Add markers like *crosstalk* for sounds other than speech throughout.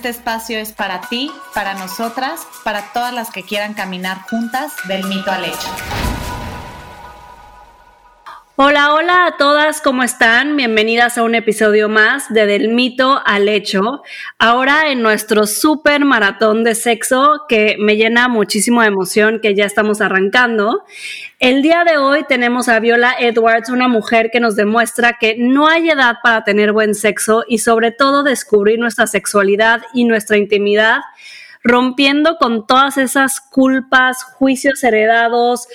Este espacio es para ti, para nosotras, para todas las que quieran caminar juntas del mito al hecho. Hola, hola a todas, ¿cómo están? Bienvenidas a un episodio más de Del mito al hecho. Ahora en nuestro super maratón de sexo que me llena muchísimo de emoción que ya estamos arrancando. El día de hoy tenemos a Viola Edwards, una mujer que nos demuestra que no hay edad para tener buen sexo y sobre todo descubrir nuestra sexualidad y nuestra intimidad rompiendo con todas esas culpas, juicios heredados,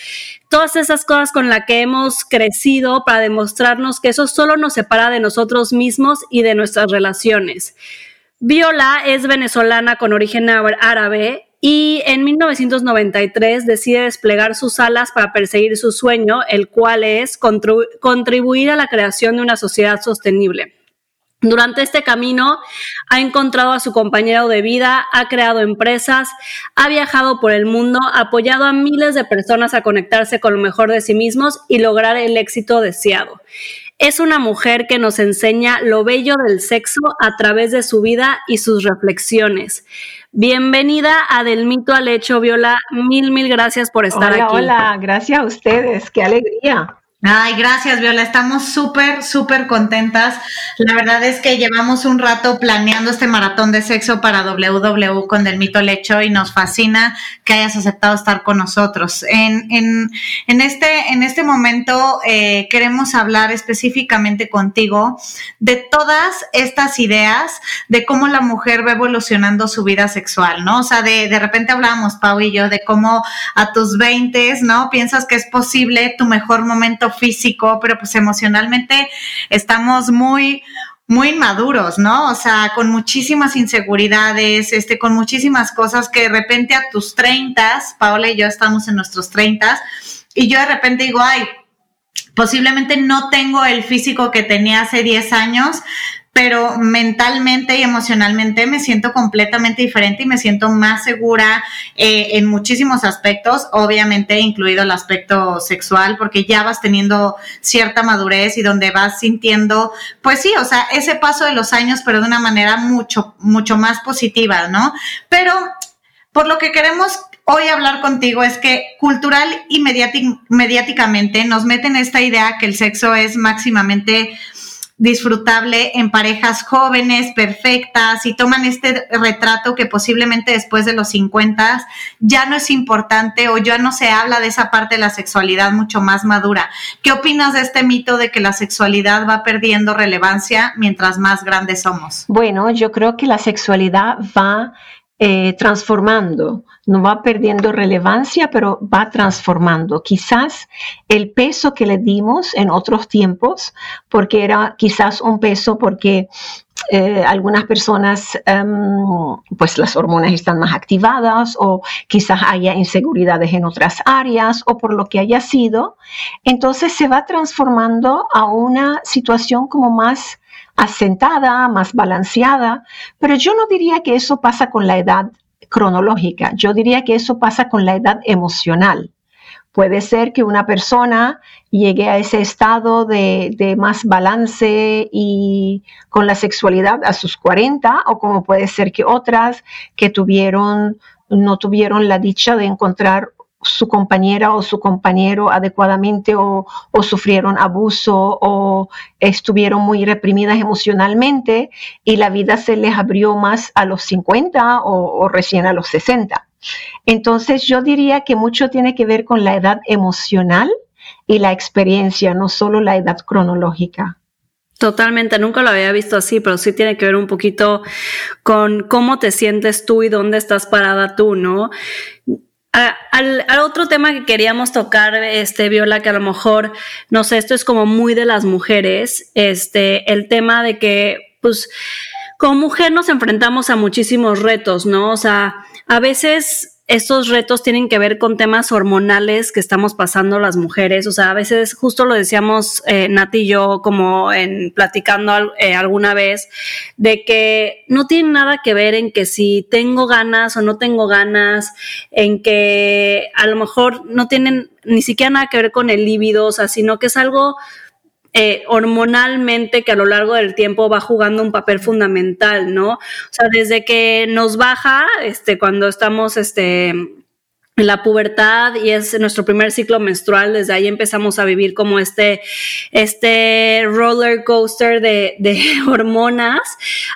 todas esas cosas con las que hemos crecido para demostrarnos que eso solo nos separa de nosotros mismos y de nuestras relaciones. Viola es venezolana con origen árabe y en 1993 decide desplegar sus alas para perseguir su sueño, el cual es contribuir a la creación de una sociedad sostenible. Durante este camino ha encontrado a su compañero de vida, ha creado empresas, ha viajado por el mundo, ha apoyado a miles de personas a conectarse con lo mejor de sí mismos y lograr el éxito deseado. Es una mujer que nos enseña lo bello del sexo a través de su vida y sus reflexiones. Bienvenida a Del Mito al Hecho, Viola. Mil, mil gracias por estar aquí. Hola, gracias a ustedes. Qué alegría. Ay, gracias, Viola. Estamos súper, súper contentas. La verdad es que llevamos un rato planeando este maratón de sexo para WW con Del Mito Lecho y nos fascina que hayas aceptado estar con nosotros. En, en, en este, en este momento eh, queremos hablar específicamente contigo de todas estas ideas de cómo la mujer va evolucionando su vida sexual, ¿no? O sea, de, de repente hablábamos, Pau y yo, de cómo a tus 20, ¿no? Piensas que es posible tu mejor momento físico, pero pues emocionalmente estamos muy, muy inmaduros, ¿no? O sea, con muchísimas inseguridades, este, con muchísimas cosas que de repente a tus 30, Paola y yo estamos en nuestros 30, y yo de repente digo, ay, posiblemente no tengo el físico que tenía hace 10 años, pero mentalmente y emocionalmente me siento completamente diferente y me siento más segura eh, en muchísimos aspectos, obviamente incluido el aspecto sexual, porque ya vas teniendo cierta madurez y donde vas sintiendo, pues sí, o sea, ese paso de los años, pero de una manera mucho, mucho más positiva, ¿no? Pero por lo que queremos hoy hablar contigo es que cultural y mediáticamente nos meten esta idea que el sexo es máximamente disfrutable en parejas jóvenes, perfectas, y toman este retrato que posiblemente después de los 50 ya no es importante o ya no se habla de esa parte de la sexualidad mucho más madura. ¿Qué opinas de este mito de que la sexualidad va perdiendo relevancia mientras más grandes somos? Bueno, yo creo que la sexualidad va eh, transformando, no va perdiendo relevancia, pero va transformando. Quizás el peso que le dimos en otros tiempos, porque era quizás un peso porque eh, algunas personas, em, pues las hormonas están más activadas o quizás haya inseguridades en otras áreas o por lo que haya sido, entonces se va transformando a una situación como más asentada, más balanceada, pero yo no diría que eso pasa con la edad cronológica, yo diría que eso pasa con la edad emocional. Puede ser que una persona llegue a ese estado de, más balance y con la sexualidad a sus 40, o como puede ser que otras que tuvieron, no tuvieron la dicha de encontrar su compañera o su compañero adecuadamente o, sufrieron abuso o estuvieron muy reprimidas emocionalmente y la vida se les abrió más a los 50 o, o recién a los 60. Entonces yo diría que mucho tiene que ver con la edad emocional y la experiencia, no solo la edad cronológica. Totalmente, nunca lo había visto así, pero sí tiene que ver un poquito con cómo te sientes tú y dónde estás parada tú, ¿no? Al, otro tema que queríamos tocar, este, Viola, que a lo mejor, no sé, esto es como muy de las mujeres, este, el tema de que, pues, como mujer nos enfrentamos a muchísimos retos, ¿no? O sea, a veces estos retos tienen que ver con temas hormonales que estamos pasando las mujeres. O sea, a veces justo lo decíamos eh, Nati y yo como en platicando eh, alguna vez, de que no tiene nada que ver en que si tengo ganas o no tengo ganas, en que a lo mejor no tienen ni siquiera nada que ver con el líbido, o sea, sino que es algo eh, hormonalmente que a lo largo del tiempo va jugando un papel fundamental, ¿no? O sea, desde que nos baja, este, cuando estamos, este, en la pubertad y es nuestro primer ciclo menstrual, desde ahí empezamos a vivir como este, este roller coaster de, de *laughs* hormonas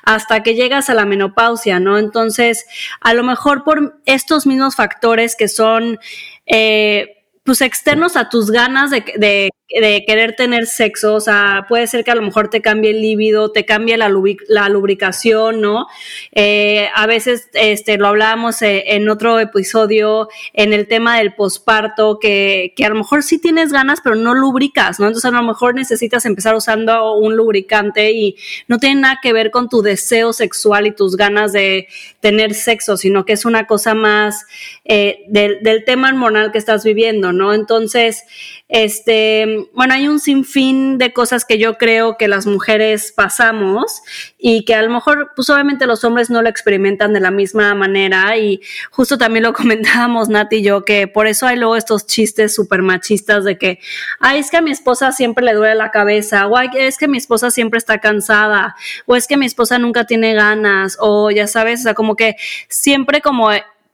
hasta que llegas a la menopausia, ¿no? Entonces, a lo mejor por estos mismos factores que son, eh, pues externos a tus ganas de, de de querer tener sexo, o sea, puede ser que a lo mejor te cambie el líbido, te cambie la, la lubricación, ¿no? Eh, a veces este, lo hablábamos eh, en otro episodio en el tema del posparto, que, que, a lo mejor sí tienes ganas, pero no lubricas, ¿no? Entonces a lo mejor necesitas empezar usando un lubricante y no tiene nada que ver con tu deseo sexual y tus ganas de tener sexo, sino que es una cosa más eh, del, del tema hormonal que estás viviendo, ¿no? Entonces, este, bueno, hay un sinfín de cosas que yo creo que las mujeres pasamos y que a lo mejor, pues obviamente los hombres no lo experimentan de la misma manera y justo también lo *laughs* comentábamos Nati y yo, que por eso hay luego estos chistes súper machistas de que, ay, es que a mi esposa siempre le duele la cabeza, o es que mi esposa siempre está cansada, o es que mi esposa nunca tiene ganas, o ya sabes, o sea, como que siempre como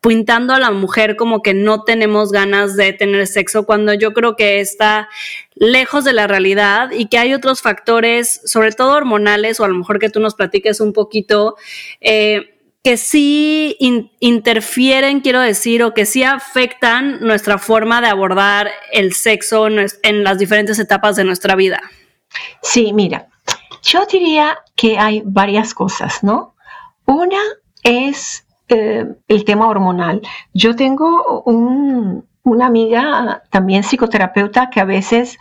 pintando a la mujer como que no tenemos ganas de tener sexo, cuando yo creo que está lejos de la realidad y que hay otros factores, sobre todo hormonales, o a lo mejor que tú nos platiques un poquito, eh, que sí interfieren, quiero decir, o que sí afectan nuestra forma de abordar el sexo en las diferentes etapas de nuestra vida. Sí, mira, yo diría que hay varias cosas, ¿no? Una es eh, el tema hormonal. Yo tengo una amiga, también psicoterapeuta, que a veces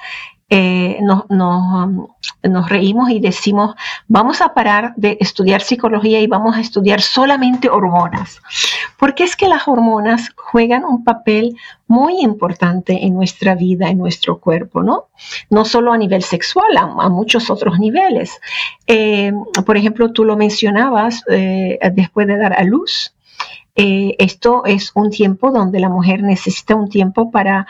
eh, nos, reímos y decimos, vamos a parar de estudiar psicología y vamos a estudiar solamente hormonas. Porque es que las hormonas juegan un papel muy importante en nuestra vida, en nuestro cuerpo, ¿no? No solo a nivel sexual, a, muchos otros niveles. Eh, por ejemplo, tú lo mencionabas después de dar a luz. Eh, esto es un tiempo donde la mujer necesita un tiempo para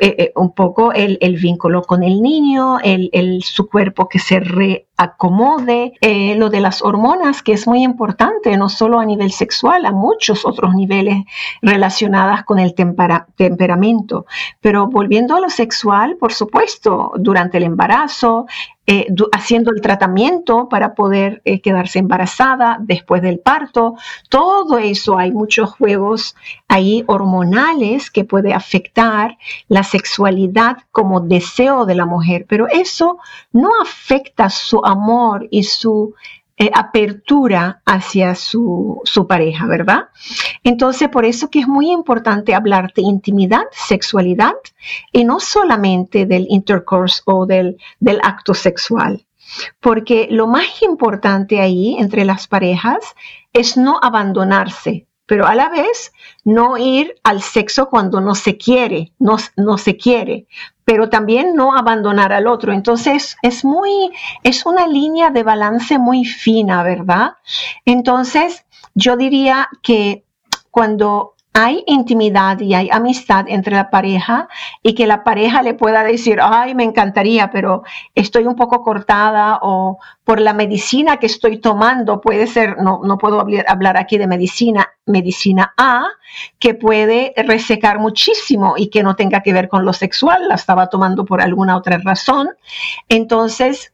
eh, eh, un poco el, vínculo con el niño, el, su cuerpo que se reacomode, lo de las hormonas, que es muy importante, no solo a nivel sexual, a muchos otros niveles relacionados con el temperamento. Pero volviendo a lo sexual, por supuesto, durante el embarazo, eh, haciendo el tratamiento para poder eh, quedarse embarazada después del parto. Todo eso, hay muchos juegos ahí hormonales que puede afectar la sexualidad como deseo de la mujer, pero eso no afecta su amor y su eh, apertura hacia su, pareja, ¿verdad? Entonces, por eso que es muy importante hablar de intimidad, sexualidad, y no solamente del intercourse o del, del acto sexual. Porque lo más importante ahí entre las parejas es no abandonarse, pero a la vez no ir al sexo cuando no se quiere, no, no se quiere, pero también no abandonar al otro. Entonces es muy, es una línea de balance muy fina, ¿verdad? Entonces yo diría que cuando hay intimidad y hay amistad entre la pareja y que la pareja le pueda decir, ay, me encantaría, pero estoy un poco cortada o por la medicina que estoy tomando, puede ser, no, no puedo hablar aquí de medicina, medicina A, que puede resecar muchísimo y que no tenga que ver con lo sexual, la estaba tomando por alguna otra razón. Entonces,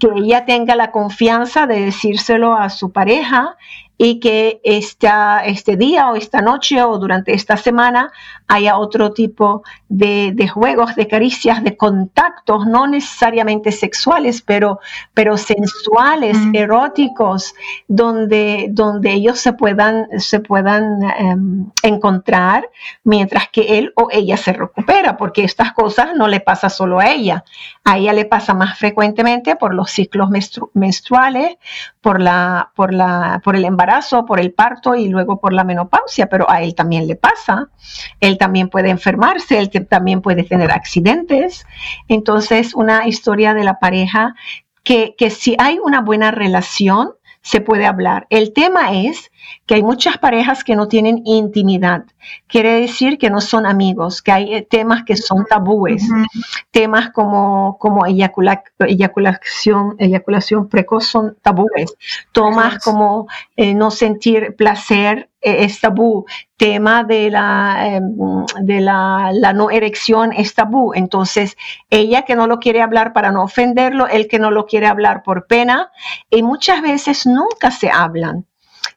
que ella tenga la confianza de decírselo a su pareja y que esta, este día o esta noche o durante esta semana haya otro tipo de, juegos, de caricias, de contactos, no necesariamente sexuales, pero, pero sensuales, eróticos, donde, donde ellos se puedan, se puedan em, encontrar mientras que él o ella se recupera, porque estas cosas no le pasa solo a ella, a ella le pasa más frecuentemente por los ciclos menstruales, por, la, por, la, por el embarazo, por el parto y luego por la menopausia, pero a él también le pasa. Él también puede enfermarse, él también puede tener accidentes. Entonces, una historia de la pareja que, que si hay una buena relación, se puede hablar. El tema es que hay muchas parejas que no tienen intimidad. Quiere decir que no son amigos, que hay eh, temas que son tabúes, temas como, como eyaculación, eyaculación precoz son tabúes, temas como eh, no sentir placer eh, es tabú, tema de la, em, de la, la, no erección es tabú. Entonces, ella que no lo quiere hablar para no ofenderlo, él que no lo quiere hablar por pena, y muchas veces nunca se hablan.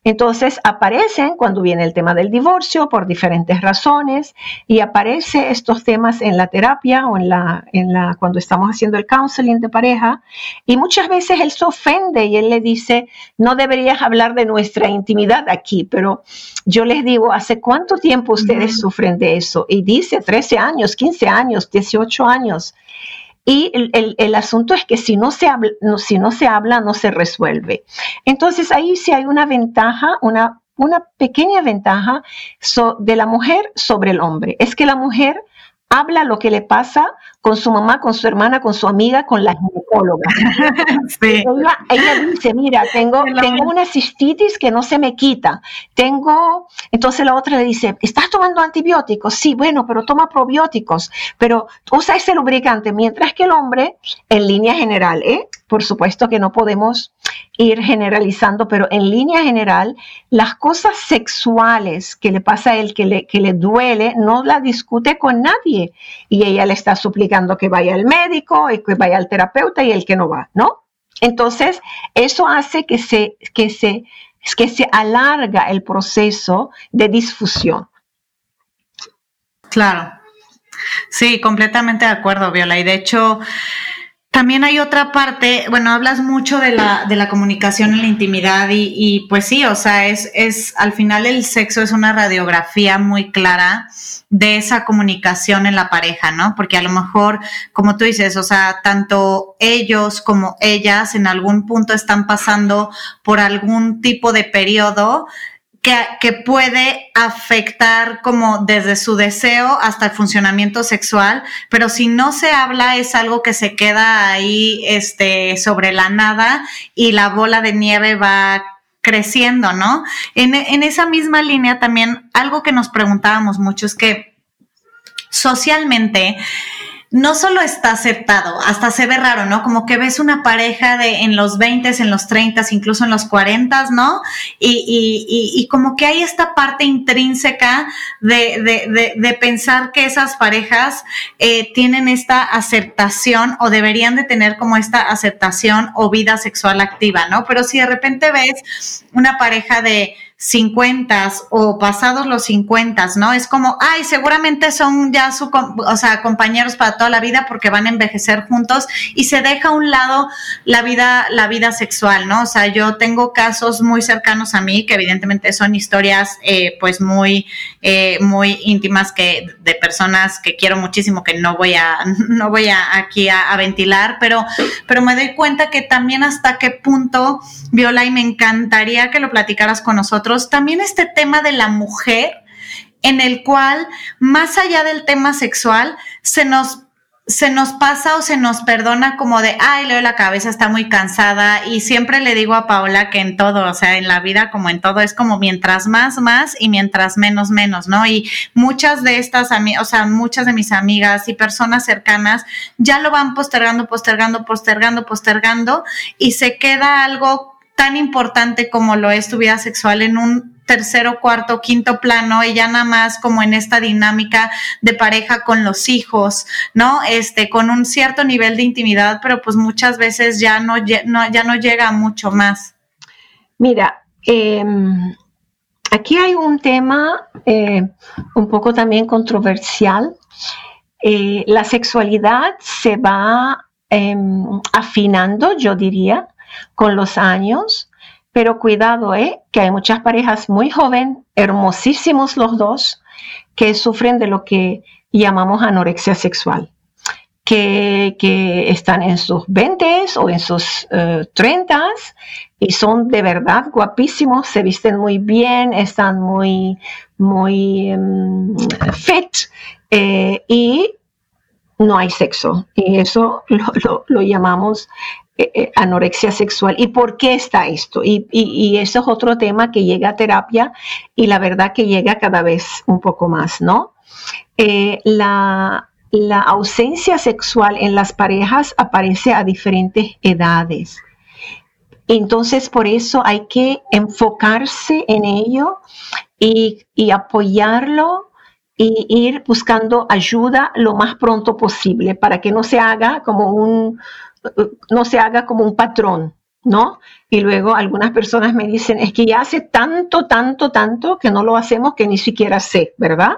Entonces aparecen cuando viene el tema del divorcio por diferentes razones y aparece estos temas en la terapia o en la, en la cuando estamos haciendo el counseling de pareja y muchas veces él se ofende y él le dice no deberías hablar de nuestra intimidad aquí, pero yo les digo ¿hace cuánto tiempo ustedes sufren de eso? Y dice 13 años, 15 años, 18 años. Y el, asunto es que si no, se habla, no, si no se habla, no se resuelve. Entonces ahí sí hay una ventaja, una, una pequeña ventaja de la mujer sobre el hombre. Es que la mujer habla lo que le pasa con su mamá, con su hermana, con su amiga, con la ginecóloga. *laughs* Ella, dice, mira, tengo, tengo una cistitis que no se me quita. Tengo, entonces la otra le dice, ¿estás tomando antibióticos? Sí, bueno, pero toma probióticos, pero usa ese lubricante, mientras que el hombre, en línea general, ¿eh? Por supuesto que no podemos ir generalizando, pero en línea general, las cosas sexuales que le pasa a él, que le, que le duele, no la discute con nadie. Y ella le está suplicando que vaya al médico y que vaya al terapeuta y el que no va, ¿no? Entonces, eso hace que se, que se, que se alarga el proceso de disfusión. Claro. Sí, completamente de acuerdo, Viola. Y de hecho, también hay otra parte, bueno, hablas mucho de la, de la comunicación en la intimidad y, pues sí, o sea, es, es, al final el sexo es una radiografía muy clara de esa comunicación en la pareja, ¿no? Porque a lo mejor, como tú dices, o sea, tanto ellos como ellas en algún punto están pasando por algún tipo de periodo que, puede afectar como desde su deseo hasta el funcionamiento sexual, pero si no se habla es algo que se queda ahí este, sobre la nada y la bola de nieve va creciendo, ¿no? En, en esa misma línea también algo que nos preguntábamos mucho es que socialmente no solo está aceptado, hasta se ve raro, ¿no? Como que ves una pareja de en los 20, en los 30, incluso en los 40, ¿no? Y, y, y, como que hay esta parte intrínseca de, de, de, pensar que esas parejas eh, tienen esta aceptación o deberían de tener como esta aceptación o vida sexual activa, ¿no? Pero si de repente ves una pareja de 50 o pasados los 50, ¿no? Es como, ay, seguramente son ya su, o sea, compañeros para toda la vida porque van a envejecer juntos y se deja a un lado la vida, la vida sexual, ¿no? O sea, yo tengo casos muy cercanos a mí que evidentemente son historias, eh, pues muy, eh, muy íntimas que de personas que quiero muchísimo que no voy a, *laughs* no voy a aquí a, a ventilar, pero, pero me doy cuenta que también hasta qué punto, Viola, y me encantaría que lo platicaras con nosotros también este tema de la mujer, en el cual, más allá del tema sexual, se nos se nos pasa o se nos perdona como de, ay, Leo, la cabeza está muy cansada y siempre le digo a Paola que en todo, o sea, en la vida como en todo, es como mientras más, más y mientras menos, menos, ¿no? Y muchas de estas, o sea, muchas de mis amigas y personas cercanas ya lo van postergando, postergando, postergando, postergando y se queda algo tan importante como lo es tu vida sexual en un tercero, cuarto, quinto plano y ya nada más como en esta dinámica de pareja con los hijos, ¿no? Este, con un cierto nivel de intimidad, pero pues muchas veces ya no, ya no llega mucho más. Mira, em, aquí hay un tema eh, un poco también controversial. Eh, la sexualidad se va em, afinando, yo diría, con los años, pero cuidado, ¿eh? que hay muchas parejas muy jóvenes, hermosísimos los dos, que sufren de lo que llamamos anorexia sexual. Que, están en sus 20 o en sus 30 eh, y son de verdad guapísimos, se visten muy bien, están muy, muy em, fit eh, y no hay sexo. Y eso lo llamamos eh, eh, anorexia sexual. ¿Y por qué está esto? Y, y, eso es otro tema que llega a terapia y la verdad que llega cada vez un poco más, ¿no? Eh, la, la ausencia sexual en las parejas aparece a diferentes edades. Entonces, por eso hay que enfocarse en ello y, y, apoyarlo y ir buscando ayuda lo más pronto posible para que no se haga como un, no se haga como un patrón, ¿no? Y luego algunas personas me dicen, es que ya hace tanto, tanto, tanto que no lo hacemos que ni siquiera sé, ¿verdad?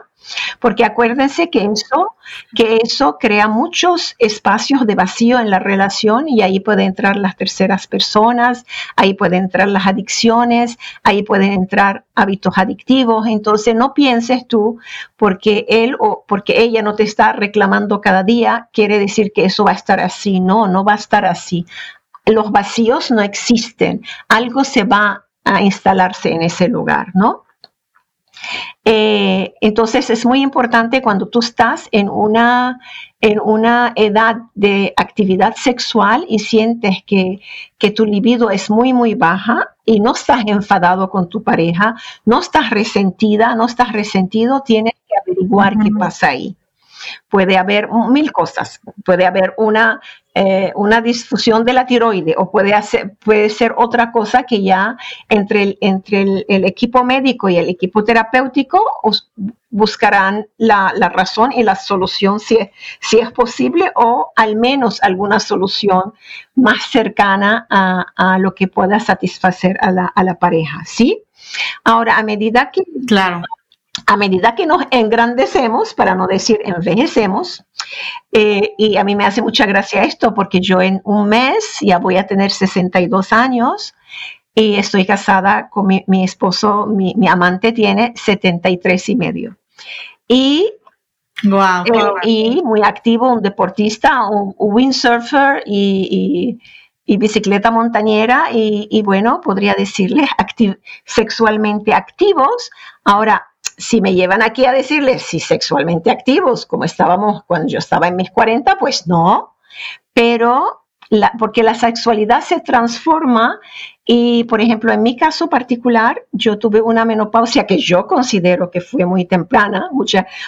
Porque acuérdense que eso, que eso crea muchos espacios de vacío en la relación y ahí pueden entrar las terceras personas, ahí pueden entrar las adicciones, ahí pueden entrar hábitos adictivos. Entonces no pienses tú porque él o porque ella no te está reclamando cada día, quiere decir que eso va a estar así. No, no va a estar así. Los vacíos no existen. Algo se va a instalarse en ese lugar, ¿no? Eh, entonces es muy importante cuando tú estás en una, en una edad de actividad sexual y sientes que, que tu libido es muy, muy baja y no estás enfadado con tu pareja, no estás resentida, no estás resentido, tienes que averiguar qué pasa ahí. Puede haber mil cosas. Puede haber una, eh, una disfusión de la tiroide o puede, hacer, puede ser otra cosa que ya entre, el, entre el, equipo médico y el equipo terapéutico buscarán la, razón y la solución si si es posible o al menos alguna solución más cercana a, lo que pueda satisfacer a la, a la pareja. ¿Sí? Ahora, a medida que claro a medida que nos engrandecemos, para no decir envejecemos, eh, y a mí me hace mucha gracia esto porque yo en un mes ya voy a tener 62 años y estoy casada con mi, esposo, mi, amante tiene 73 y medio. Y, eh, y muy activo, un deportista, un, windsurfer y, bicicleta montañera y, bueno, podría decirle sexualmente activos. Ahora, si me llevan aquí a decirles si sexualmente activos, como estábamos cuando yo estaba en mis 40, pues no, pero porque la sexualidad se transforma y, por ejemplo, en mi caso particular, yo tuve una menopausia que yo considero que fue muy temprana.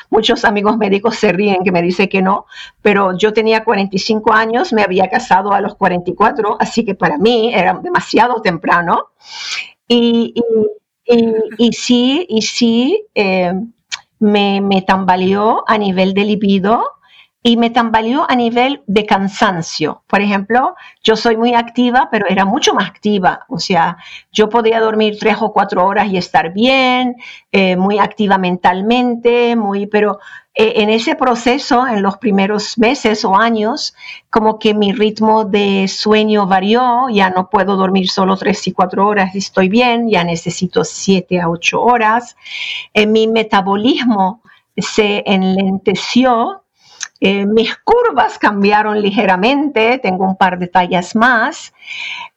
muchos amigos médicos se ríen que me dicen que no, pero yo tenía 45 años, me había casado a los 44, así que para mí era demasiado temprano. y y, sí, y sí eh, me, me tambaleó a nivel de libido y me tambaleó a nivel de cansancio. Por ejemplo, yo soy muy activa, pero era mucho más activa. O sea, yo podía dormir tres o cuatro horas y estar bien, eh, muy activa mentalmente, muy, pero eh, en ese proceso, en los primeros meses o años, como que mi ritmo de sueño varió, ya no puedo dormir solo tres y cuatro horas y estoy bien, ya necesito siete a ocho horas. Eh, mi metabolismo se enlenteció, eh, mis curvas cambiaron ligeramente, tengo un par de tallas más,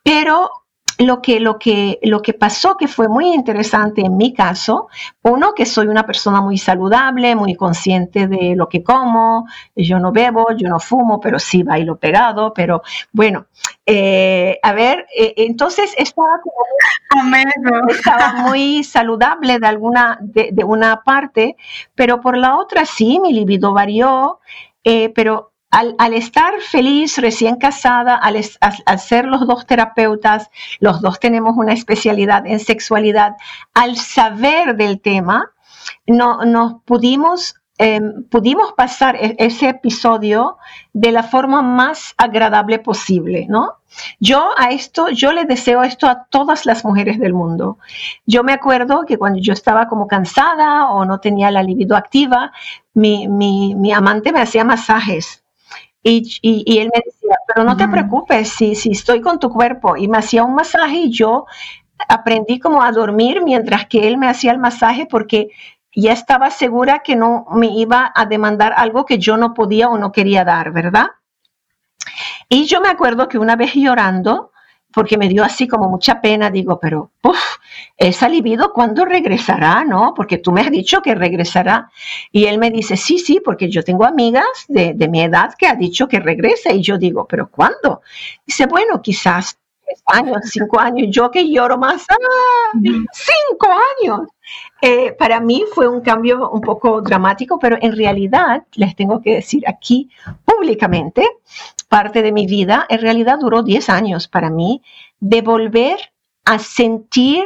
pero lo que, lo, que, lo que pasó que fue muy interesante en mi caso, uno, que soy una persona muy saludable, muy consciente de lo que como, yo no bebo, yo no fumo, pero sí bailo pegado, pero bueno, eh, a ver, eh, entonces estaba, estaba *laughs* muy saludable de alguna, de, de, una parte, pero por la otra sí, mi libido varió, eh, pero al, estar feliz, recién casada, al, ser los dos terapeutas, los dos tenemos una especialidad en sexualidad, al saber del tema, no, nos pudimos em, pudimos pasar e-, ese episodio de la forma más agradable posible, ¿no? Yo a esto, yo le deseo esto a todas las mujeres del mundo. Yo me acuerdo que cuando yo estaba como cansada o no tenía la libido activa, mi, mi, amante me hacía masajes. Y, y, él me decía, pero no te preocupes, si, si estoy con tu cuerpo. Y me hacía un masaje y yo aprendí como a dormir mientras que él me hacía el masaje porque ya estaba segura que no me iba a demandar algo que yo no podía o no quería dar, ¿verdad? Y yo me acuerdo que una vez llorando, porque me dio así como mucha pena, digo, pero, uff, esa libido, ¿cuándo regresará? ¿No? Porque tú me has dicho que regresará. Y él me dice, sí, sí, porque yo tengo amigas de, de mi edad que ha dicho que regresa. Y yo digo, pero ¿cuándo? Dice, bueno, quizás años, cinco años, yo que lloro más, ¡ah! cinco años. Eh, para mí fue un cambio un poco dramático, pero en realidad, les tengo que decir aquí públicamente, parte de mi vida, en realidad duró diez años para mí, de volver a sentir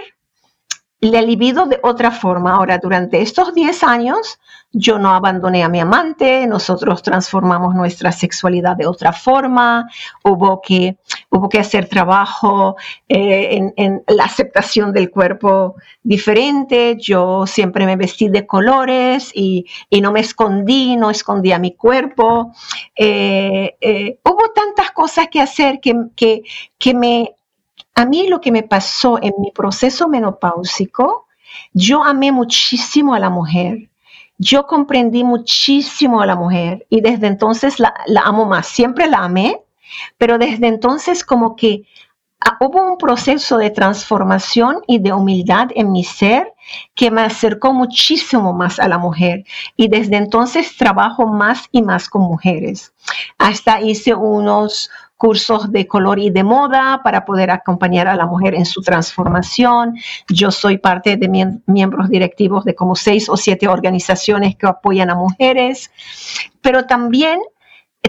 le libido de otra forma. Ahora, durante estos 10 años, yo no abandoné a mi amante, nosotros transformamos nuestra sexualidad de otra forma, hubo que, hubo que hacer trabajo eh, en, la aceptación del cuerpo diferente, yo siempre me vestí de colores y, no me escondí, no escondía mi cuerpo. Eh, eh, hubo tantas cosas que hacer que, que, que me a mí lo que me pasó en mi proceso menopáusico, yo amé muchísimo a la mujer. Yo comprendí muchísimo a la mujer y desde entonces la, amo más. Siempre la amé, pero desde entonces como que ah, hubo un proceso de transformación y de humildad en mi ser que me acercó muchísimo más a la mujer y desde entonces trabajo más y más con mujeres. Hasta hice unos cursos de color y de moda para poder acompañar a la mujer en su transformación. Yo soy parte de miembros directivos de como seis o siete organizaciones que apoyan a mujeres, pero también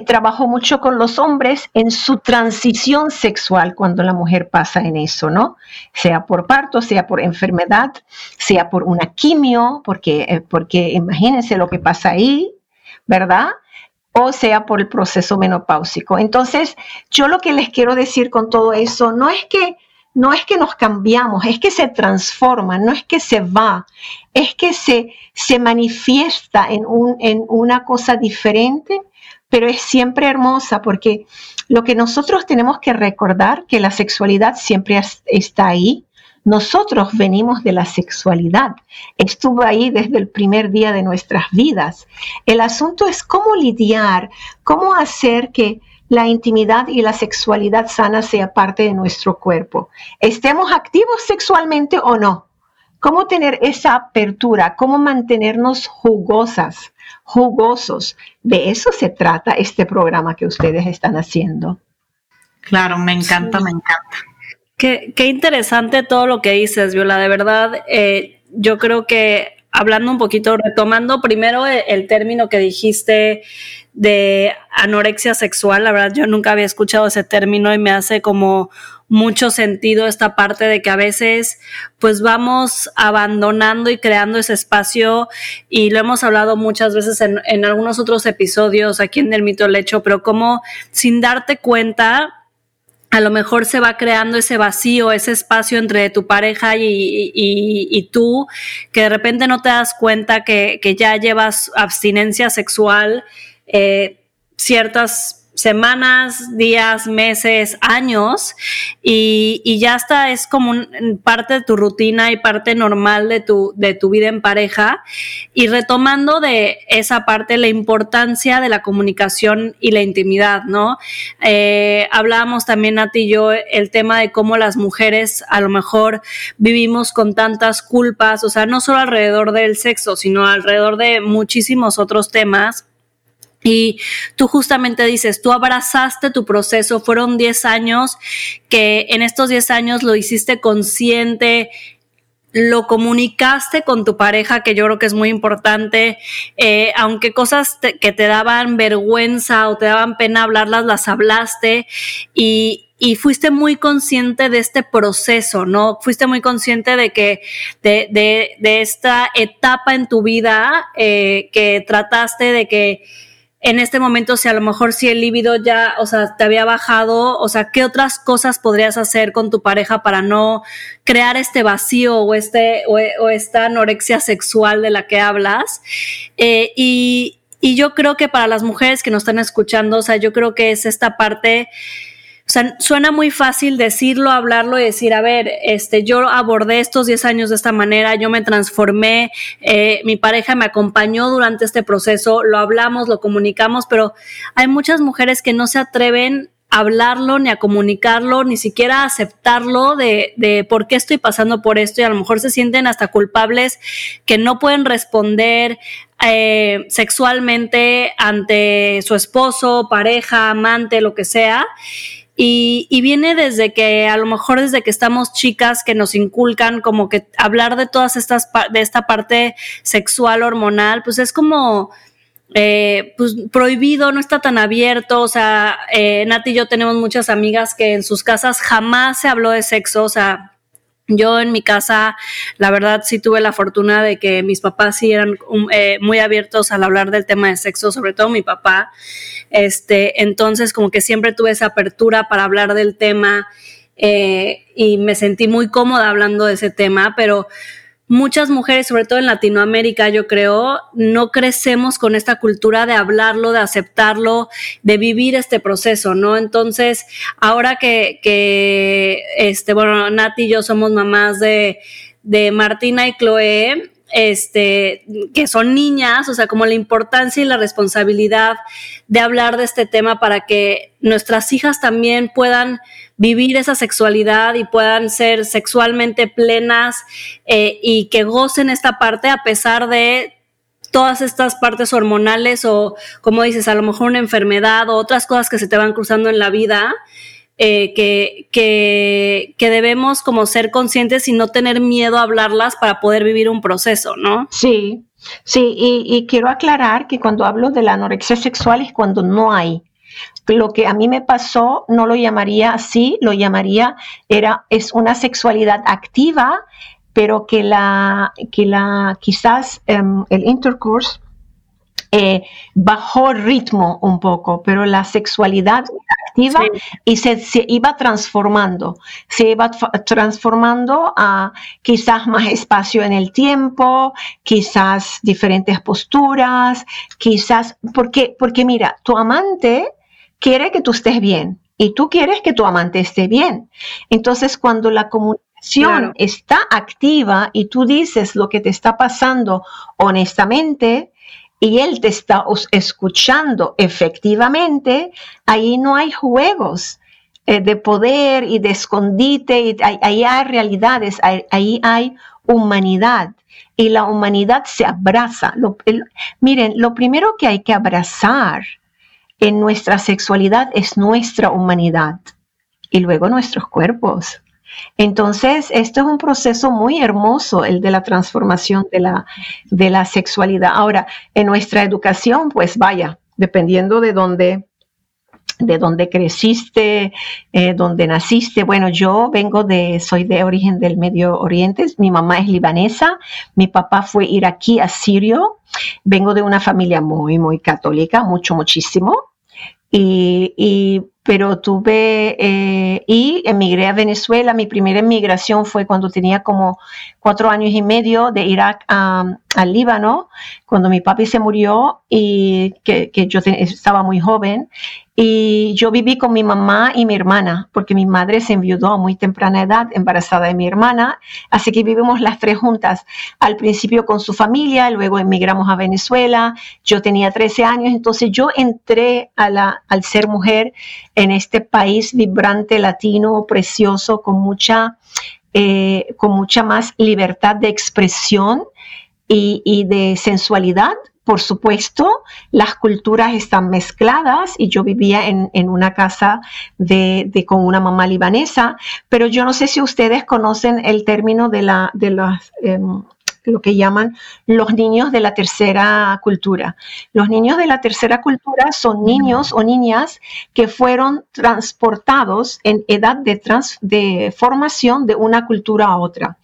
trabajo mucho con los hombres en su transición sexual cuando la mujer pasa en eso, ¿no? Sea por parto, sea por enfermedad, sea por una quimio, porque, eh, porque imagínense lo que pasa ahí, ¿verdad? O sea por el proceso menopáusico. Entonces, yo lo que les quiero decir con todo eso no es que no es que nos cambiamos, es que se transforma, no es que se va, es que se, se manifiesta en, un, en una cosa diferente, pero es siempre hermosa porque lo que nosotros tenemos que recordar que la sexualidad siempre está ahí, nosotros venimos de la sexualidad, estuvo ahí desde el primer día de nuestras vidas. El asunto es cómo lidiar, cómo hacer que la intimidad y la sexualidad sana sea parte de nuestro cuerpo. Estemos activos sexualmente o no. Cómo tener esa apertura, cómo mantenernos jugosas, jugosos. De eso se trata este programa que ustedes están haciendo. Claro, me encanta, me encanta. Qué, interesante todo lo que dices, Viola. De verdad, eh, yo creo que hablando un poquito, retomando primero el, el, término que dijiste de anorexia sexual, la verdad yo nunca había escuchado ese término y me hace como mucho sentido esta parte de que a veces pues vamos abandonando y creando ese espacio y lo hemos hablado muchas veces en, en algunos otros episodios aquí en El Mito Lecho, pero como sin darte cuenta a lo mejor se va creando ese vacío, ese espacio entre tu pareja y, tú, que de repente no te das cuenta que, ya llevas abstinencia sexual eh, ciertas semanas, días, meses, años y, y ya está, es como parte de tu rutina y parte normal de tu, de tu vida en pareja. Y retomando de esa parte, la importancia de la comunicación y la intimidad, ¿no? Eh, hablábamos también a ti y yo el tema de cómo las mujeres a lo mejor vivimos con tantas culpas, o sea, no solo alrededor del sexo, sino alrededor de muchísimos otros temas y tú justamente dices, tú abrazaste tu proceso, fueron 10 años que en estos 10 años lo hiciste consciente, lo comunicaste con tu pareja, que yo creo que es muy importante, eh, aunque cosas que te daban vergüenza o te daban pena hablarlas, las hablaste y, fuiste muy consciente de este proceso, ¿no? Fuiste muy consciente de que, de esta etapa en tu vida eh, que trataste de que en este momento, si a lo mejor si el líbido ya, o sea, te había bajado, o sea, ¿qué otras cosas podrías hacer con tu pareja para no crear este vacío o, este, o, esta anorexia sexual de la que hablas? Eh, y, y yo creo que para las mujeres que nos están escuchando, o sea, yo creo que es esta parte o sea, suena muy fácil decirlo, hablarlo y decir, a ver, este, yo abordé estos 10 años de esta manera, yo me transformé, eh, mi pareja me acompañó durante este proceso, lo hablamos, lo comunicamos, pero hay muchas mujeres que no se atreven a hablarlo, ni a comunicarlo, ni siquiera a aceptarlo de, de por qué estoy pasando por esto y a lo mejor se sienten hasta culpables que no pueden responder eh, sexualmente ante su esposo, pareja, amante, lo que sea. Y, viene desde que a lo mejor desde que estamos chicas que nos inculcan como que hablar de todas estas, de esta parte sexual hormonal, pues es como... Eh, pues prohibido, no está tan abierto, o sea, eh, Nati y yo tenemos muchas amigas que en sus casas jamás se habló de sexo, o sea, yo en mi casa, la verdad, sí tuve la fortuna de que mis papás sí eran um, eh, muy abiertos al hablar del tema de sexo, sobre todo mi papá. Este, entonces, como que siempre tuve esa apertura para hablar del tema eh, y me sentí muy cómoda hablando de ese tema, pero muchas mujeres, sobre todo en Latinoamérica, yo creo, no crecemos con esta cultura de hablarlo, de aceptarlo, de vivir este proceso, ¿no? Entonces, ahora que, que este, bueno, Nati y yo somos mamás de, de Martina y Chloe, este, que son niñas, o sea, como la importancia y la responsabilidad de hablar de este tema para que nuestras hijas también puedan vivir esa sexualidad y puedan ser sexualmente plenas eh, y que gocen esta parte a pesar de todas estas partes hormonales o, como dices, a lo mejor una enfermedad o otras cosas que se te van cruzando en la vida eh, que, que, que, debemos como ser conscientes y no tener miedo a hablarlas para poder vivir un proceso, ¿no? Sí, sí, y, y quiero aclarar que cuando hablo de la anorexia sexual es cuando no hay. Lo que a mí me pasó no lo llamaría así, lo llamaría, era, es una sexualidad activa, pero que la, que la quizás um, el intercourse eh, bajó ritmo un poco, pero la sexualidad activa y se, iba transformando, se iba transformando a quizás más espacio en el tiempo, quizás diferentes posturas, quizás, porque, porque mira, tu amante quiere que tú estés bien y tú quieres que tu amante esté bien. Entonces, cuando la comunicación está activa y tú dices lo que te está pasando honestamente, y él te está escuchando efectivamente, ahí no hay juegos eh, de poder y de escondite, y ahí hay realidades, ahí, hay humanidad y la humanidad se abraza. miren, lo primero que hay que abrazar en nuestra sexualidad es nuestra humanidad y luego nuestros cuerpos. Entonces, esto es un proceso muy hermoso, el de la transformación de la, de la sexualidad. Ahora, en nuestra educación, pues vaya, dependiendo de dónde de dónde creciste, eh, dónde naciste. Bueno, yo vengo de, soy de origen del Medio Oriente, mi mamá es libanesa, mi papá fue iraquí, asirio, vengo de una familia muy, muy católica, mucho, muchísimo. Y, pero tuve eh, y emigré a Venezuela. Mi primera emigración fue cuando tenía como cuatro años y medio de Irak a, al Líbano, cuando mi papi se murió y que yo estaba muy joven. Y yo viví con mi mamá y mi hermana, porque mi madre se enviudó a muy temprana edad, embarazada de mi hermana, así que vivimos las tres juntas. Al principio con su familia, luego emigramos a Venezuela, yo tenía 13 años, entonces yo entré a la, al ser mujer en este país vibrante, latino, precioso, con mucha, eh, con mucha más libertad de expresión y, y de sensualidad por supuesto, las culturas están mezcladas y yo vivía en, una casa de, con una mamá libanesa, pero yo no sé si ustedes conocen el término de, la, de las... Lo que llaman los niños de la tercera cultura. Los niños de la tercera cultura son niños o niñas que fueron transportados en edad de, de formación de una cultura a otra.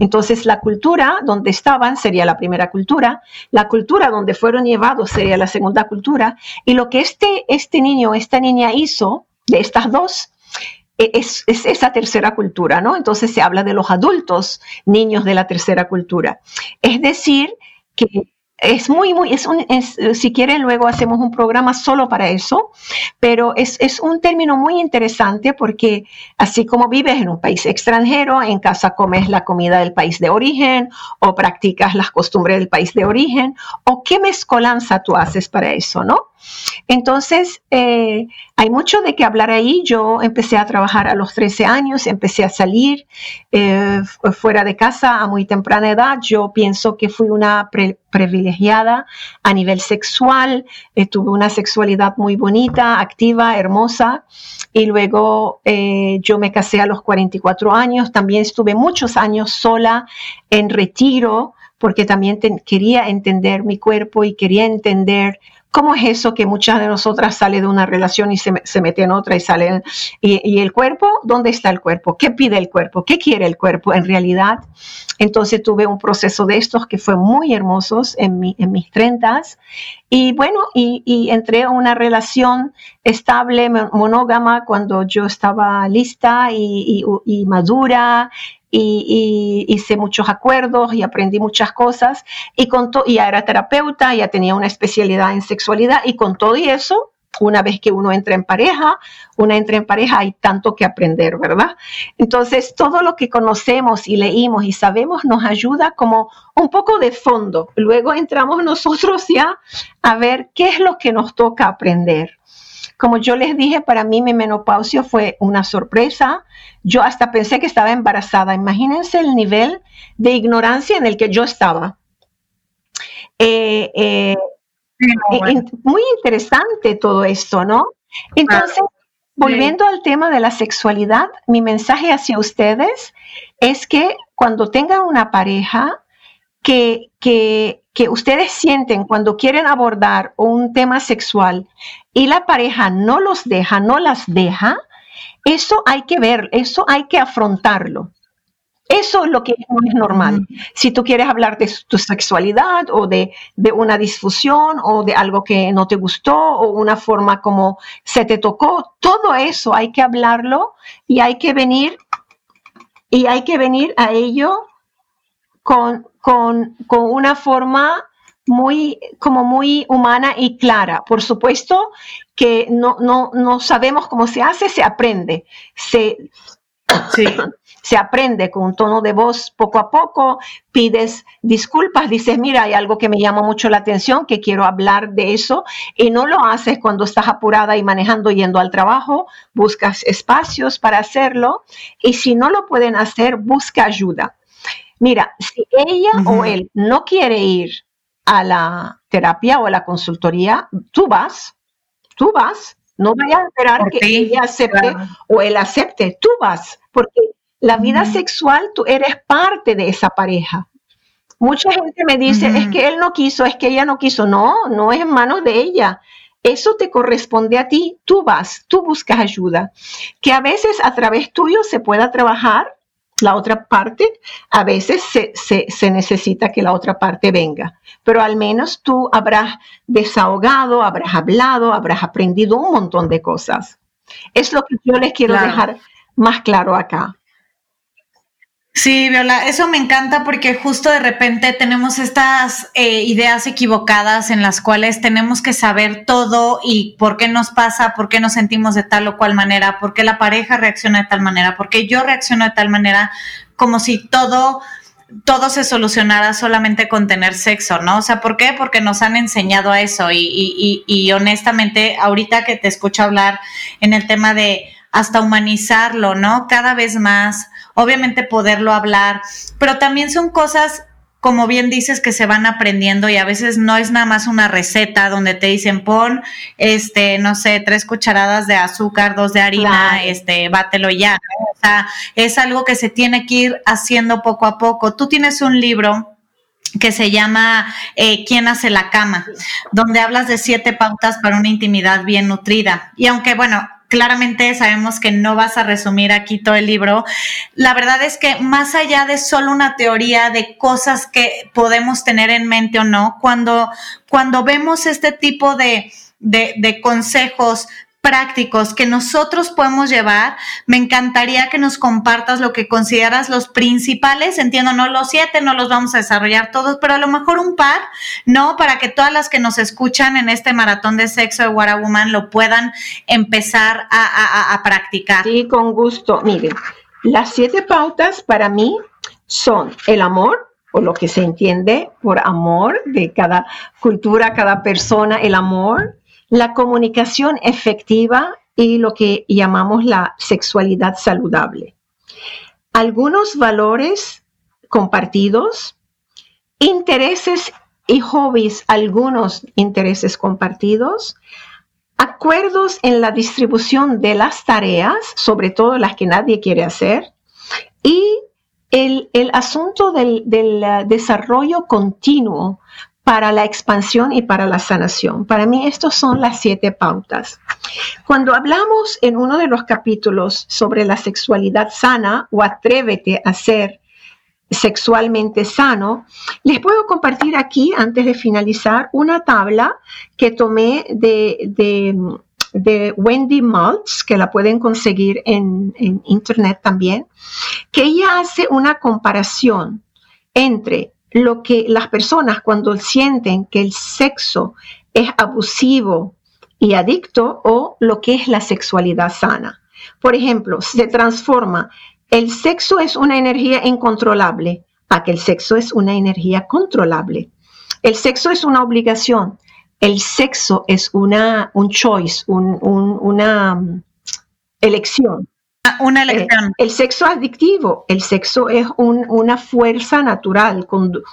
Entonces, la cultura donde estaban sería la primera cultura, la cultura donde fueron llevados sería la segunda cultura, y lo que este, este niño o esta niña hizo de estas dos e, es, esa tercera cultura, ¿no? Entonces se habla de los adultos, niños de la tercera cultura. Es decir, que es muy, muy, es un, si quieren luego hacemos un programa solo para eso, pero es, es, un término muy interesante porque así como vives en un país extranjero, en casa comes la comida del país de origen o practicas las costumbres del país de origen, o qué mezcolanza tú haces para eso, ¿no? Entonces, eh, hay mucho de qué hablar ahí. Yo empecé a trabajar a los 13 años, empecé a salir eh, fuera de casa a muy temprana edad. Yo pienso que fui una privilegiada a nivel sexual, eh, tuve una sexualidad muy bonita, activa, hermosa. Y luego yo me casé a los 44 años. También estuve muchos años sola en retiro porque también quería entender mi cuerpo y quería entender ¿Cómo es eso que muchas de nosotras sale de una relación y se, se mete en otra y sale? Y, el cuerpo? ¿Dónde está el cuerpo? ¿Qué pide el cuerpo? ¿Qué quiere el cuerpo en realidad? Entonces tuve un proceso de estos que fue muy hermosos en, mi, en mis treintas. Y bueno, y, y entré a una relación estable, monógama, cuando yo estaba lista y, y madura y, hice muchos acuerdos y aprendí muchas cosas y con y ya era terapeuta, ya tenía una especialidad en sexualidad y con todo y eso una vez que uno entra en pareja, una entra en pareja, hay tanto que aprender, ¿verdad? Entonces, todo lo que conocemos y leímos y sabemos nos ayuda como un poco de fondo. Luego entramos nosotros ya a ver qué es lo que nos toca aprender. Como yo les dije, para mí mi menopausia fue una sorpresa. Yo hasta pensé que estaba embarazada. Imagínense el nivel de ignorancia en el que yo estaba. Eh, eh, eh, muy interesante todo esto, ¿no? Entonces, volviendo al tema de la sexualidad, mi mensaje hacia ustedes es que cuando tengan una pareja, que, que que ustedes sienten cuando quieren abordar un tema sexual y la pareja no los deja, no las deja, eso hay que ver, eso hay que afrontarlo. Eso es lo que no es normal. Si tú quieres hablar de tu sexualidad o de, de, una disfusión o de algo que no te gustó o una forma como se te tocó, todo eso hay que hablarlo y hay que venir y hay que venir a ello con, con, una forma muy, como muy humana y clara. Por supuesto que no, no, no sabemos cómo se hace, se aprende. Se, *coughs* se aprende con un tono de voz poco a poco, pides disculpas, dices, mira, hay algo que me llama mucho la atención, que quiero hablar de eso, y no lo haces cuando estás apurada y manejando yendo al trabajo, buscas espacios para hacerlo, y si no lo pueden hacer, busca ayuda. Mira, si ella o él no quiere ir a la terapia o a la consultoría, tú vas, tú vas, no vayas a esperar que ella acepte o él acepte, tú vas, porque la vida sexual, tú eres parte de esa pareja. Mucha gente me dice, es que él no quiso, es que ella no quiso. No, no es en manos de ella. Eso te corresponde a ti. Tú vas, tú buscas ayuda. Que a veces a través tuyo se pueda trabajar la otra parte, a veces se, necesita que la otra parte venga, pero al menos tú habrás desahogado, habrás hablado, habrás aprendido un montón de cosas. Es lo que yo les quiero dejar más claro acá. Sí, Viola, eso me encanta porque justo de repente tenemos estas eh, ideas equivocadas en las cuales tenemos que saber todo y por qué nos pasa, por qué nos sentimos de tal o cual manera, por qué la pareja reacciona de tal manera, por qué yo reacciono de tal manera, como si todo todo se solucionara solamente con tener sexo, ¿no? O sea, ¿por qué? Porque nos han enseñado a eso y, y, y honestamente, ahorita que te escucho hablar en el tema de hasta humanizarlo, ¿no? Cada vez más obviamente poderlo hablar, pero también son cosas como bien dices, que se van aprendiendo y a veces no es nada más una receta donde te dicen pon, este, no sé, tres cucharadas de azúcar, dos de harina, este, bátelo ya. O sea, es algo que se tiene que ir haciendo poco a poco. Tú tienes un libro que se llama eh, ¿Quién hace la cama? donde hablas de siete pautas para una intimidad bien nutrida. Y aunque, bueno, claramente sabemos que no vas a resumir aquí todo el libro. La verdad es que más allá de solo una teoría de cosas que podemos tener en mente o no, cuando, cuando vemos este tipo de, de, de consejos prácticos que nosotros podemos llevar, me encantaría que nos compartas lo que consideras los principales, entiendo, no los siete, no los vamos a desarrollar todos, pero a lo mejor un par, ¿no? Para que todas las que nos escuchan en este maratón de sexo de What Woman lo puedan empezar a, a practicar. Sí, con gusto. Miren, las siete pautas para mí son el amor, o lo que se entiende por amor de cada cultura, cada persona, el amor, la comunicación efectiva y lo que llamamos la sexualidad saludable. Algunos valores compartidos, intereses y hobbies, algunos intereses compartidos, acuerdos en la distribución de las tareas, sobre todo las que nadie quiere hacer, y el, asunto del, del desarrollo continuo para la expansión y para la sanación. Para mí, estas son las siete pautas. Cuando hablamos en uno de los capítulos sobre la sexualidad sana o atrévete a ser sexualmente sano, les puedo compartir aquí, antes de finalizar, una tabla que tomé de, Wendy Maltz, que la pueden conseguir en internet también, que ella hace una comparación entre lo que las personas cuando sienten que el sexo es abusivo y adicto o lo que es la sexualidad sana. Por ejemplo, se transforma, el sexo es una energía incontrolable a que el sexo es una energía controlable. El sexo es una obligación, el sexo es una, un choice, una mm, elección. Una eh, elección. el sexo adictivo, el sexo es una fuerza natural,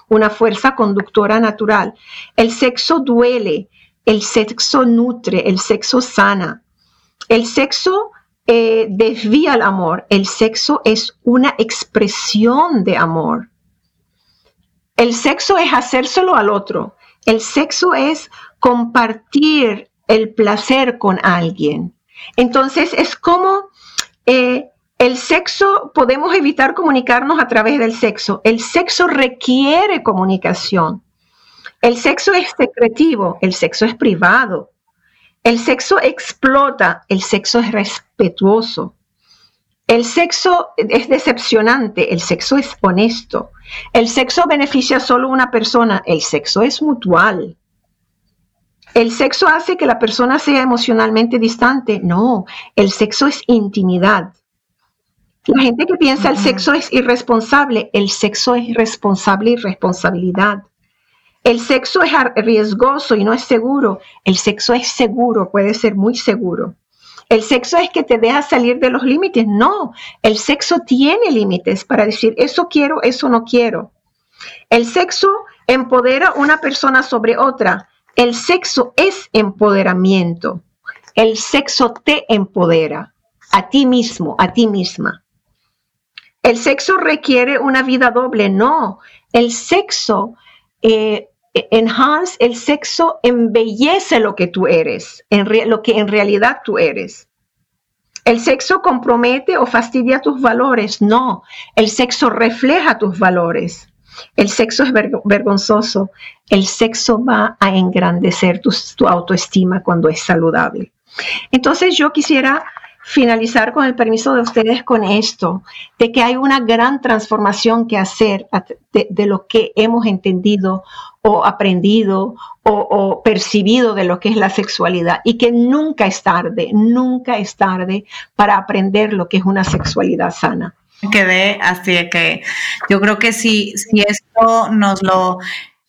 una fuerza conductora natural. El sexo duele, el sexo nutre, el sexo sana. El sexo eh, desvía el amor, el sexo es una expresión de amor. El sexo es hacérselo al otro. El sexo es compartir el placer con alguien. Entonces es como eh, el sexo, podemos evitar comunicarnos a través del sexo. El sexo requiere comunicación. El sexo es secretivo, el sexo es privado. El sexo explota, el sexo es respetuoso. El sexo es decepcionante, el sexo es honesto. El sexo beneficia solo a una persona, el sexo es mutual. ¿El sexo hace que la persona sea emocionalmente distante? No, el sexo es intimidad. La gente que piensa el sexo es irresponsable, el sexo es responsable y responsabilidad. El sexo es riesgoso y no es seguro. El sexo es seguro, puede ser muy seguro. El sexo es que te deja salir de los límites. No, el sexo tiene límites para decir, eso quiero, eso no quiero. El sexo empodera una persona sobre otra. El sexo es empoderamiento. El sexo te empodera a ti mismo, a ti misma. El sexo requiere una vida doble. No, el sexo eh, enhance, el sexo embellece lo que tú eres, lo que en realidad tú eres. El sexo compromete o fastidia tus valores. No, el sexo refleja tus valores. El sexo es vergonzoso. El sexo va a engrandecer tu, autoestima cuando es saludable. Entonces yo quisiera finalizar con el permiso de ustedes con esto, de que hay una gran transformación que hacer de, lo que hemos entendido o aprendido o, percibido de lo que es la sexualidad y que nunca es tarde, nunca es tarde para aprender lo que es una sexualidad sana quedé así de que yo creo que si, si esto nos lo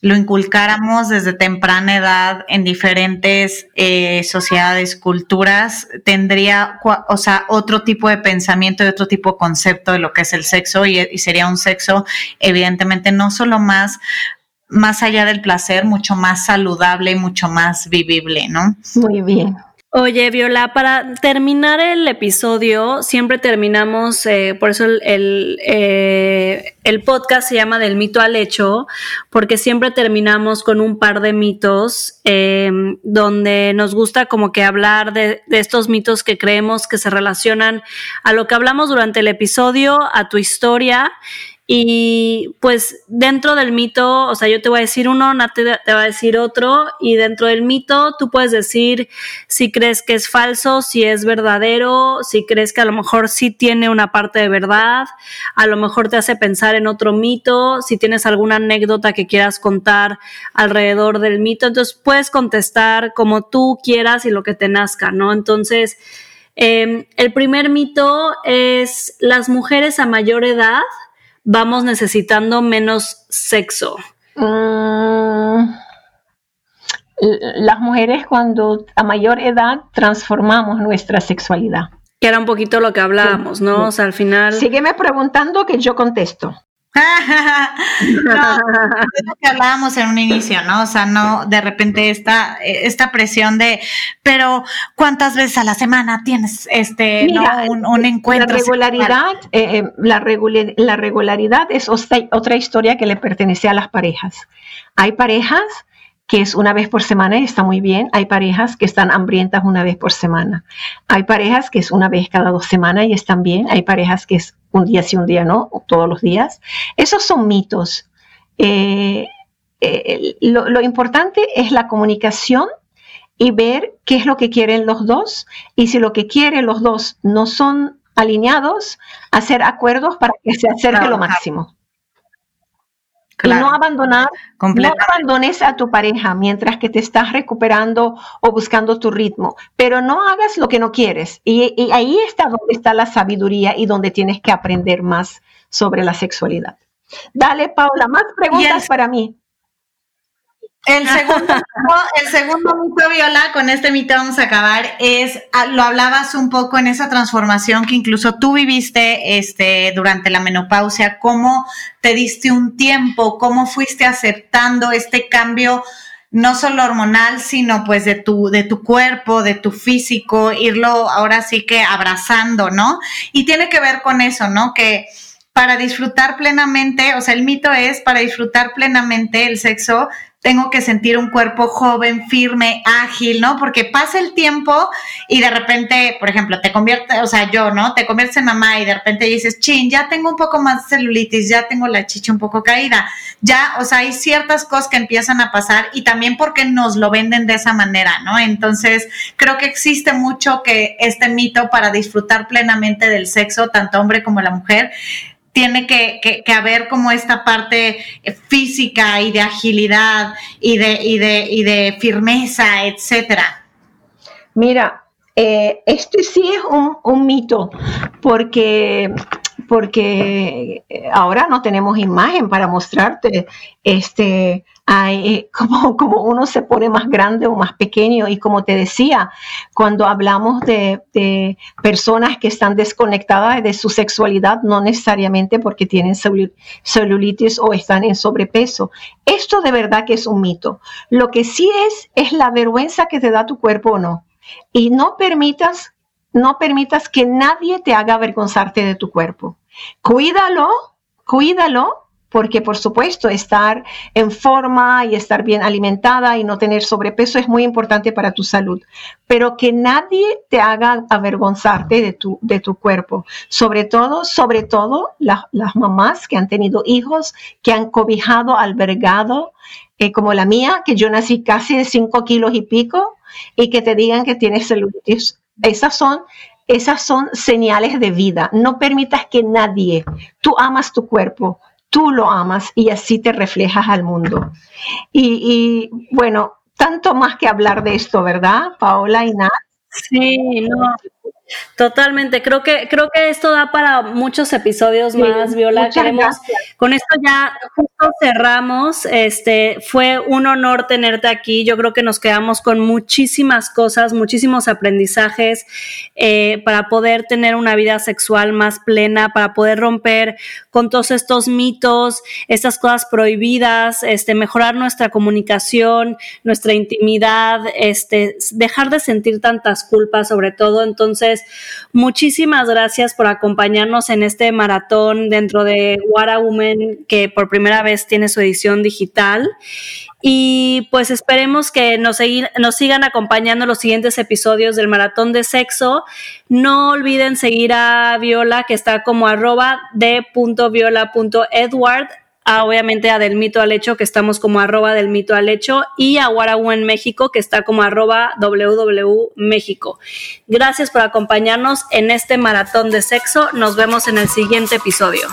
lo inculcáramos desde temprana edad en diferentes eh, sociedades, culturas, tendría, o sea, otro tipo de pensamiento y otro tipo de concepto de lo que es el sexo y, y sería un sexo, evidentemente, no solo más más allá del placer, mucho más saludable y mucho más vivible, ¿no? Muy bien. Oye, Viola, para terminar el episodio, siempre terminamos, eh, por eso el, eh, el, podcast se llama Del mito al hecho, porque siempre terminamos con un par de mitos em, donde nos gusta como que hablar de estos mitos que creemos que se relacionan a lo que hablamos durante el episodio, a tu historia y pues dentro del mito, o sea, yo te voy a decir uno, Nate te va a decir otro, y dentro del mito tú puedes decir si crees que es falso, si es verdadero, si crees que a lo mejor sí tiene una parte de verdad, a lo mejor te hace pensar en otro mito, si tienes alguna anécdota que quieras contar alrededor del mito, entonces puedes contestar como tú quieras y lo que te nazca, ¿no? Entonces, em, el primer mito es las mujeres a mayor edad vamos necesitando menos sexo? Mm, las mujeres cuando a mayor edad transformamos nuestra sexualidad. Que era un poquito lo que hablábamos, ¿no? O sea, al final... Sígueme preguntando que yo contesto. *laughs* no, es lo que hablábamos en un inicio, ¿no? O sea, no de repente esta, esta presión de, pero ¿cuántas veces a la semana tienes este un, encuentro? La regularidad, eh, eh, la, la regularidad es otra historia que le pertenece a las parejas. Hay parejas que es una vez por semana y está muy bien. Hay parejas que están hambrientas una vez por semana. Hay parejas que es una vez cada dos semanas y están bien. Hay parejas que es un día sí, un día no, todos los días. Esos son mitos. Eh, eh, lo, importante es la comunicación y ver qué es lo que quieren los dos y si lo que quieren los dos no son alineados, hacer acuerdos para que se acerque lo máximo. Y no abandonar, no abandones a tu pareja mientras que te estás recuperando o buscando tu ritmo, pero no hagas lo que no quieres. Y, ahí está donde está la sabiduría y donde tienes que aprender más sobre la sexualidad. Dale, Paula, más preguntas para mí. El segundo, el segundo mito, Viola, con este mito vamos a acabar, es, ah, lo hablabas un poco en esa transformación que incluso tú viviste este, durante la menopausia, cómo te diste un tiempo, cómo fuiste aceptando este cambio no solo hormonal, sino pues de tu, de tu cuerpo, de tu físico, irlo ahora sí que abrazando, ¿no? Y tiene que ver con eso, ¿no? Que para disfrutar plenamente, o sea, el mito es para disfrutar plenamente el sexo, tengo que sentir un cuerpo joven, firme, ágil, ¿no? Porque pasa el tiempo y de repente, por ejemplo, te convierte, o sea, yo, ¿no? Te conviertes en mamá y de repente dices, chin, ya tengo un poco más celulitis, ya tengo la chicha un poco caída. Ya, o sea, hay ciertas cosas que empiezan a pasar y también porque nos lo venden de esa manera, ¿no? Entonces, creo que existe mucho que este mito para disfrutar plenamente del sexo, tanto hombre como la mujer, tiene que, que, haber como esta parte física y de agilidad y de, y de, y de firmeza, etcétera. Mira, eh, este sí es un, un mito, porque porque ahora no tenemos imagen para mostrarte este hay, como, como uno se pone más grande o más pequeño. Y como te decía, cuando hablamos de, de, personas que están desconectadas de su sexualidad, no necesariamente porque tienen celulitis o están en sobrepeso. Esto de verdad que es un mito. Lo que sí es, es la vergüenza que te da tu cuerpo o no. Y no permitas, no permitas que nadie te haga avergonzarte de tu cuerpo. Cuídalo, cuídalo porque por supuesto estar en forma y estar bien alimentada y no tener sobrepeso es muy importante para tu salud, pero que nadie te haga avergonzarte de tu, de tu cuerpo, sobre todo, sobre todo las mamás que han tenido hijos, que han cobijado, albergado, eh, como la mía, que yo nací casi de 5 kilos y pico, y que te digan que tienes celulitis. Esas son esas son señales de vida. No permitas que nadie, tú amas tu cuerpo, tú lo amas y así te reflejas al mundo. Y, bueno, tanto más que hablar de esto, ¿verdad, Paola y Nat? Sí, no. Totalmente, creo que creo que esto da para muchos episodios más, Viola. Queremos con esto ya justo cerramos. Este fue un honor tenerte aquí. Yo creo que nos quedamos con muchísimas cosas, muchísimos aprendizajes eh, para poder tener una vida sexual más plena, para poder romper con todos estos mitos, estas cosas prohibidas, este mejorar nuestra comunicación, nuestra intimidad, este dejar de sentir tantas culpas, sobre todo. Entonces muchísimas gracias por acompañarnos en este maratón dentro de What a Woman, que por primera vez tiene su edición digital. Y pues esperemos que nos, sigan acompañando los siguientes episodios del Maratón de Sexo. No olviden seguir a Viola, que está como arroba obviamente a Del Mito al Hecho, que estamos como arroba Del Mito al Hecho, y a Guaraú en México, que está como arroba www México. Gracias por acompañarnos en este maratón de sexo. Nos vemos en el siguiente episodio.